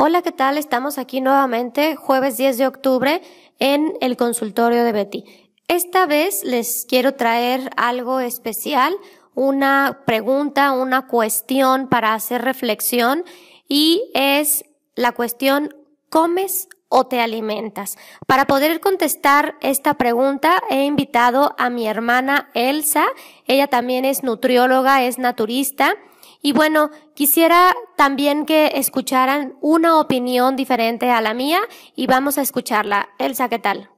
Hola, ¿qué tal? Estamos aquí nuevamente, jueves 10 de octubre, en el consultorio de Betty. Esta vez les quiero traer algo especial, una pregunta, una cuestión para hacer reflexión y es la cuestión ¿comes o te alimentas? Para poder contestar esta pregunta he invitado a mi hermana Elsa. Ella también es nutrióloga, es naturista y bueno, quisiera también que escucharan una opinión diferente a la mía y vamos a escucharla. Elsa, ¿qué tal?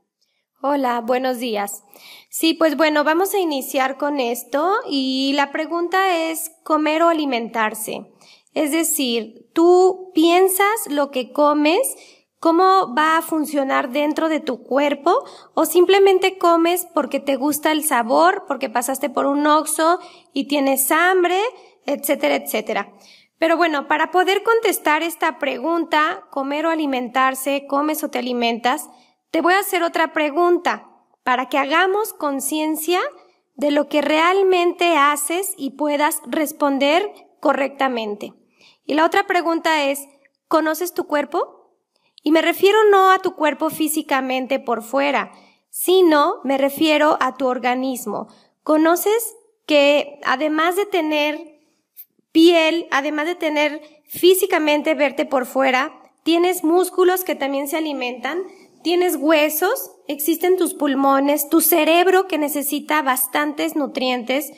Hola, buenos días. Sí, pues bueno, vamos a iniciar con esto y la pregunta es comer o alimentarse. Es decir, tú piensas lo que comes, cómo va a funcionar dentro de tu cuerpo o simplemente comes porque te gusta el sabor, porque pasaste por un oxo y tienes hambre etcétera, etcétera. Pero bueno, para poder contestar esta pregunta, comer o alimentarse, comes o te alimentas, te voy a hacer otra pregunta para que hagamos conciencia de lo que realmente haces y puedas responder correctamente. Y la otra pregunta es, ¿conoces tu cuerpo? Y me refiero no a tu cuerpo físicamente por fuera, sino me refiero a tu organismo. ¿Conoces que además de tener piel, además de tener físicamente verte por fuera, tienes músculos que también se alimentan, tienes huesos, existen tus pulmones, tu cerebro que necesita bastantes nutrientes,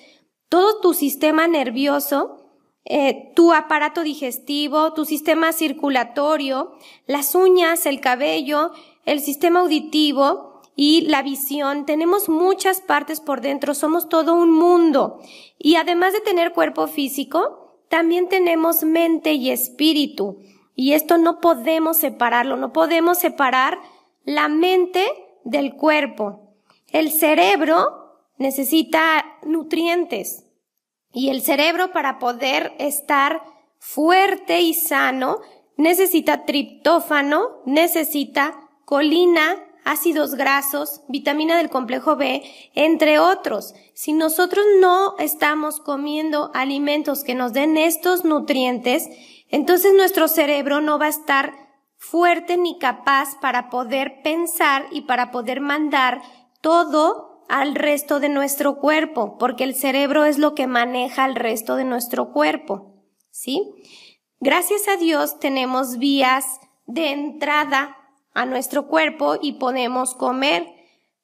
todo tu sistema nervioso, eh, tu aparato digestivo, tu sistema circulatorio, las uñas, el cabello, el sistema auditivo y la visión. Tenemos muchas partes por dentro, somos todo un mundo. Y además de tener cuerpo físico, también tenemos mente y espíritu. Y esto no podemos separarlo, no podemos separar la mente del cuerpo. El cerebro necesita nutrientes y el cerebro para poder estar fuerte y sano necesita triptófano, necesita colina, ácidos grasos, vitamina del complejo B, entre otros. Si nosotros no estamos comiendo alimentos que nos den estos nutrientes, entonces nuestro cerebro no va a estar fuerte ni capaz para poder pensar y para poder mandar todo al resto de nuestro cuerpo, porque el cerebro es lo que maneja el resto de nuestro cuerpo. ¿Sí? Gracias a Dios tenemos vías de entrada a nuestro cuerpo y podemos comer,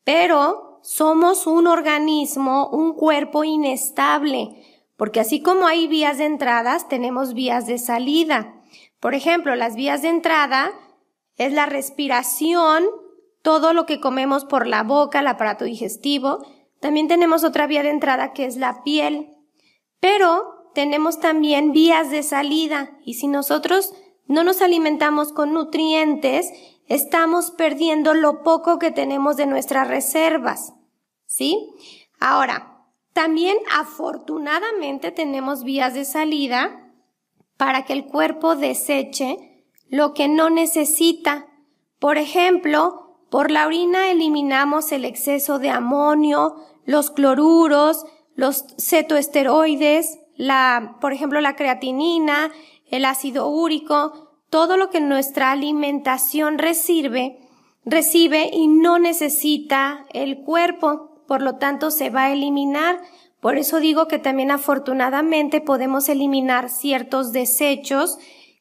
pero somos un organismo, un cuerpo inestable, porque así como hay vías de entradas, tenemos vías de salida. Por ejemplo, las vías de entrada es la respiración, todo lo que comemos por la boca, el aparato digestivo. También tenemos otra vía de entrada que es la piel. Pero tenemos también vías de salida y si nosotros no nos alimentamos con nutrientes, estamos perdiendo lo poco que tenemos de nuestras reservas. ¿Sí? Ahora, también afortunadamente tenemos vías de salida para que el cuerpo deseche lo que no necesita. Por ejemplo, por la orina eliminamos el exceso de amonio, los cloruros, los cetoesteroides, la, por ejemplo, la creatinina, el ácido úrico, todo lo que nuestra alimentación recibe, recibe y no necesita el cuerpo, por lo tanto se va a eliminar. Por eso digo que también afortunadamente podemos eliminar ciertos desechos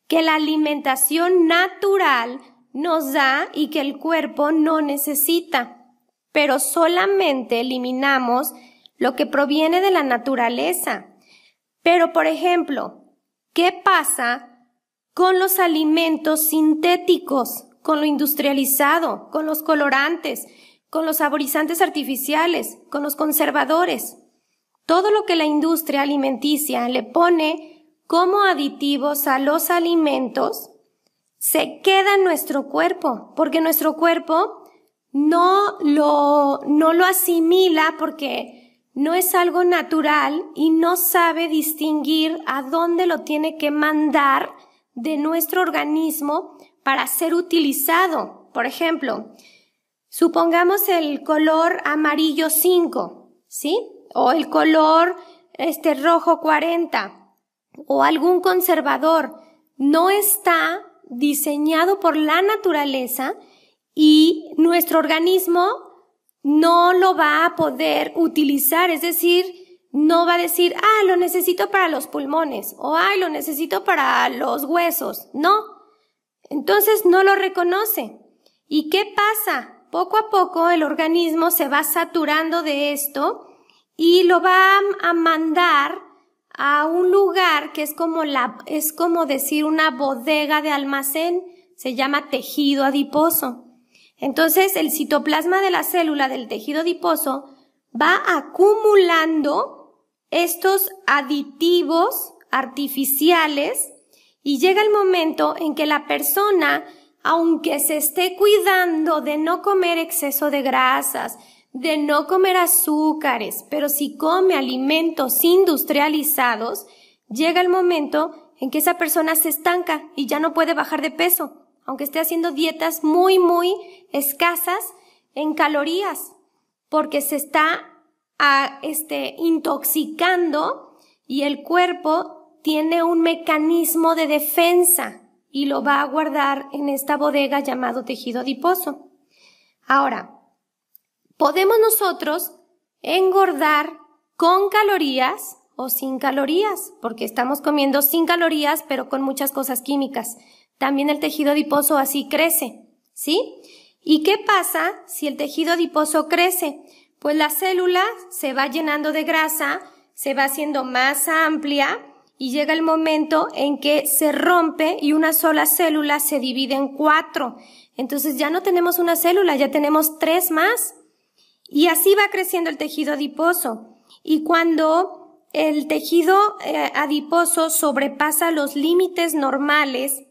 que la alimentación natural nos da y que el cuerpo no necesita. Pero solamente eliminamos lo que proviene de la naturaleza. Pero, por ejemplo, ¿qué pasa con los alimentos sintéticos, con lo industrializado, con los colorantes, con los saborizantes artificiales, con los conservadores. Todo lo que la industria alimenticia le pone como aditivos a los alimentos se queda en nuestro cuerpo, porque nuestro cuerpo no lo, no lo asimila porque no es algo natural y no sabe distinguir a dónde lo tiene que mandar de nuestro organismo para ser utilizado. Por ejemplo, supongamos el color amarillo 5, ¿sí? O el color este rojo 40 o algún conservador no está diseñado por la naturaleza y nuestro organismo no lo va a poder utilizar, es decir, no va a decir, ah, lo necesito para los pulmones o ah, lo necesito para los huesos. No. Entonces no lo reconoce. ¿Y qué pasa? Poco a poco el organismo se va saturando de esto y lo va a mandar a un lugar que es como la, es como decir una bodega de almacén, se llama tejido adiposo. Entonces el citoplasma de la célula del tejido adiposo va acumulando estos aditivos artificiales y llega el momento en que la persona, aunque se esté cuidando de no comer exceso de grasas, de no comer azúcares, pero si come alimentos industrializados, llega el momento en que esa persona se estanca y ya no puede bajar de peso aunque esté haciendo dietas muy, muy escasas en calorías, porque se está a, este, intoxicando y el cuerpo tiene un mecanismo de defensa y lo va a guardar en esta bodega llamado tejido adiposo. Ahora, podemos nosotros engordar con calorías o sin calorías, porque estamos comiendo sin calorías, pero con muchas cosas químicas también el tejido adiposo así crece, ¿sí? ¿Y qué pasa si el tejido adiposo crece? Pues la célula se va llenando de grasa, se va haciendo más amplia y llega el momento en que se rompe y una sola célula se divide en cuatro. Entonces ya no tenemos una célula, ya tenemos tres más. Y así va creciendo el tejido adiposo. Y cuando el tejido eh, adiposo sobrepasa los límites normales,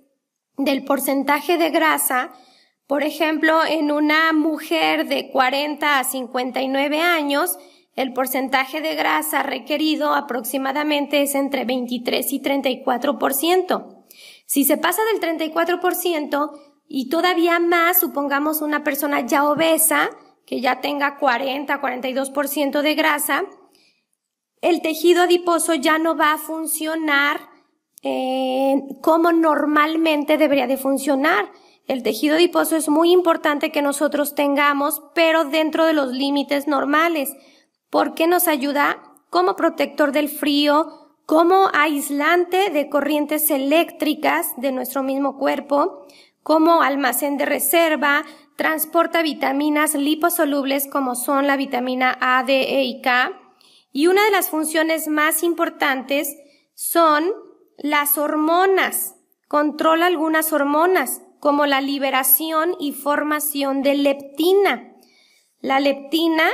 del porcentaje de grasa, por ejemplo, en una mujer de 40 a 59 años, el porcentaje de grasa requerido aproximadamente es entre 23 y 34%. Si se pasa del 34% y todavía más, supongamos una persona ya obesa, que ya tenga 40, 42% de grasa, el tejido adiposo ya no va a funcionar eh, cómo normalmente debería de funcionar. El tejido adiposo es muy importante que nosotros tengamos, pero dentro de los límites normales, porque nos ayuda como protector del frío, como aislante de corrientes eléctricas de nuestro mismo cuerpo, como almacén de reserva, transporta vitaminas liposolubles como son la vitamina A, D, E y K. Y una de las funciones más importantes son las hormonas. Controla algunas hormonas, como la liberación y formación de leptina. La leptina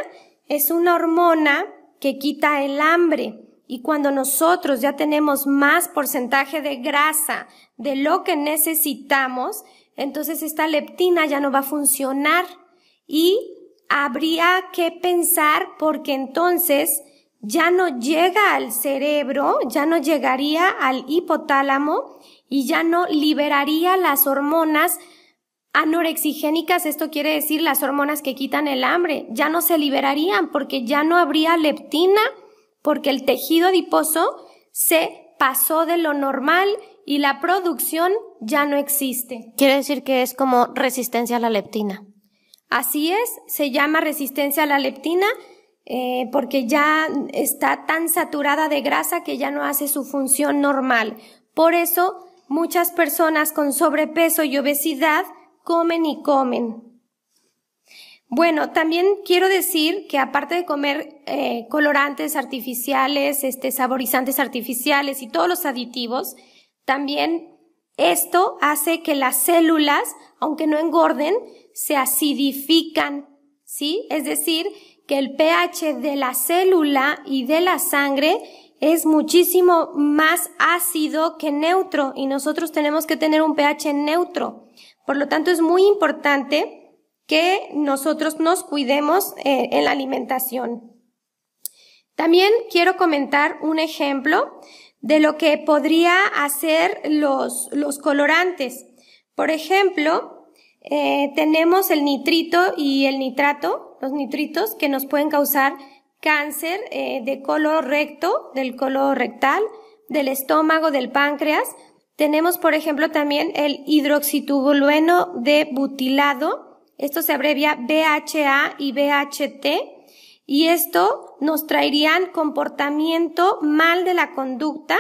es una hormona que quita el hambre y cuando nosotros ya tenemos más porcentaje de grasa de lo que necesitamos, entonces esta leptina ya no va a funcionar y habría que pensar porque entonces ya no llega al cerebro, ya no llegaría al hipotálamo y ya no liberaría las hormonas anorexigénicas, esto quiere decir las hormonas que quitan el hambre, ya no se liberarían porque ya no habría leptina, porque el tejido adiposo se pasó de lo normal y la producción ya no existe. Quiere decir que es como resistencia a la leptina. Así es, se llama resistencia a la leptina eh, porque ya está tan saturada de grasa que ya no hace su función normal. Por eso muchas personas con sobrepeso y obesidad comen y comen. Bueno, también quiero decir que aparte de comer eh, colorantes artificiales, este, saborizantes artificiales y todos los aditivos, también esto hace que las células, aunque no engorden, se acidifican, ¿sí? Es decir, que el pH de la célula y de la sangre es muchísimo más ácido que neutro y nosotros tenemos que tener un pH neutro. Por lo tanto, es muy importante que nosotros nos cuidemos eh, en la alimentación. También quiero comentar un ejemplo de lo que podría hacer los, los colorantes. Por ejemplo, eh, tenemos el nitrito y el nitrato los nitritos que nos pueden causar cáncer eh, de color recto, del color rectal, del estómago, del páncreas. Tenemos, por ejemplo, también el hidroxitolueno de butilado. Esto se abrevia BHA y BHT. Y esto nos traerían comportamiento mal de la conducta,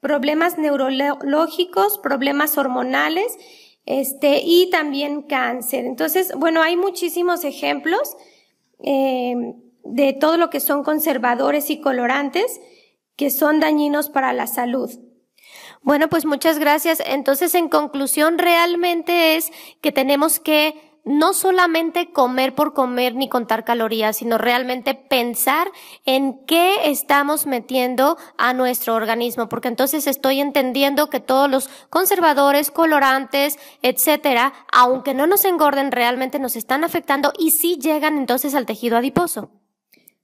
problemas neurológicos, problemas hormonales, este, y también cáncer. Entonces, bueno, hay muchísimos ejemplos eh, de todo lo que son conservadores y colorantes que son dañinos para la salud. Bueno, pues muchas gracias. Entonces, en conclusión, realmente es que tenemos que no solamente comer por comer ni contar calorías, sino realmente pensar en qué estamos metiendo a nuestro organismo, porque entonces estoy entendiendo que todos los conservadores, colorantes, etcétera, aunque no nos engorden, realmente nos están afectando y sí llegan entonces al tejido adiposo.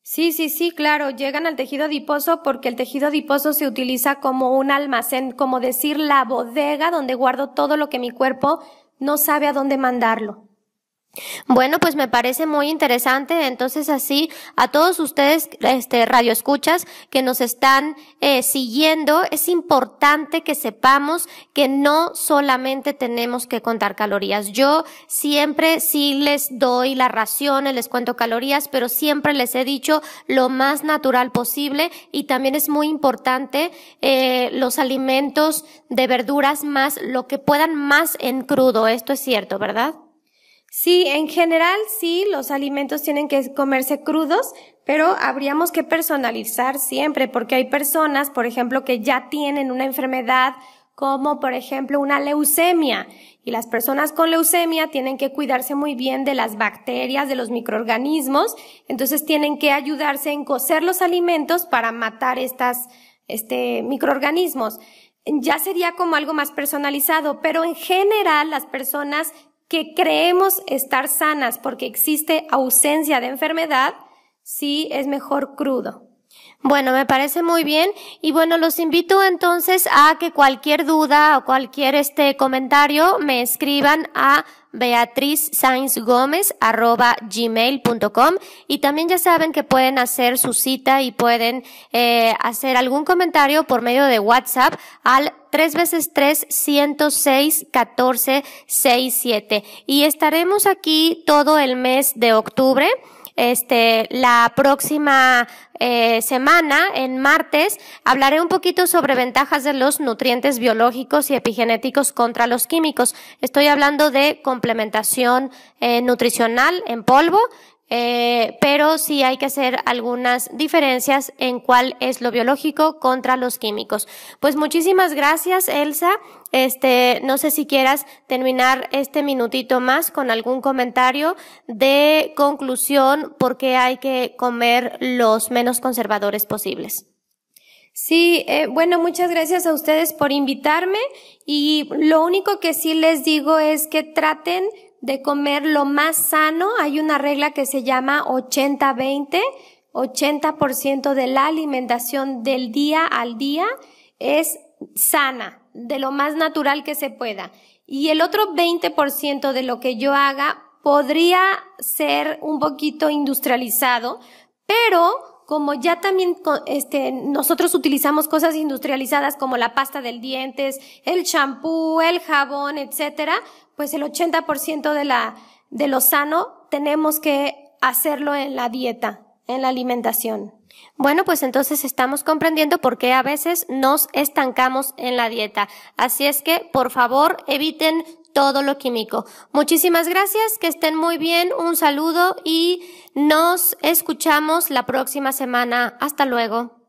Sí, sí, sí, claro, llegan al tejido adiposo porque el tejido adiposo se utiliza como un almacén, como decir la bodega donde guardo todo lo que mi cuerpo no sabe a dónde mandarlo. Bueno, pues me parece muy interesante. Entonces, así, a todos ustedes, este, radioescuchas que nos están eh, siguiendo, es importante que sepamos que no solamente tenemos que contar calorías. Yo siempre sí les doy las raciones, les cuento calorías, pero siempre les he dicho lo más natural posible y también es muy importante eh, los alimentos de verduras más, lo que puedan más en crudo. Esto es cierto, ¿verdad? Sí, en general sí, los alimentos tienen que comerse crudos, pero habríamos que personalizar siempre, porque hay personas, por ejemplo, que ya tienen una enfermedad como, por ejemplo, una leucemia. Y las personas con leucemia tienen que cuidarse muy bien de las bacterias, de los microorganismos, entonces tienen que ayudarse en cocer los alimentos para matar estas, este, microorganismos ya sería como algo más personalizado, pero en general las personas que creemos estar sanas porque existe ausencia de enfermedad, sí es mejor crudo. Bueno, me parece muy bien y bueno, los invito entonces a que cualquier duda o cualquier este comentario me escriban a Beatriz Sainz Gómez arroba gmail.com y también ya saben que pueden hacer su cita y pueden eh, hacer algún comentario por medio de WhatsApp al 3 veces 3 106 14 67 y estaremos aquí todo el mes de octubre este, la próxima eh, semana, en martes, hablaré un poquito sobre ventajas de los nutrientes biológicos y epigenéticos contra los químicos. Estoy hablando de complementación eh, nutricional en polvo, eh, pero sí hay que hacer algunas diferencias en cuál es lo biológico contra los químicos. Pues muchísimas gracias, Elsa. Este, no sé si quieras terminar este minutito más con algún comentario de conclusión porque hay que comer los menos conservadores posibles. Sí, eh, bueno, muchas gracias a ustedes por invitarme y lo único que sí les digo es que traten de comer lo más sano. Hay una regla que se llama 80-20. 80% de la alimentación del día al día es sana, de lo más natural que se pueda. Y el otro 20% de lo que yo haga podría ser un poquito industrializado, pero como ya también este, nosotros utilizamos cosas industrializadas como la pasta del dientes, el champú, el jabón, etcétera, pues el 80% de la, de lo sano tenemos que hacerlo en la dieta, en la alimentación. Bueno, pues entonces estamos comprendiendo por qué a veces nos estancamos en la dieta. Así es que, por favor, eviten todo lo químico. Muchísimas gracias, que estén muy bien, un saludo y nos escuchamos la próxima semana. Hasta luego.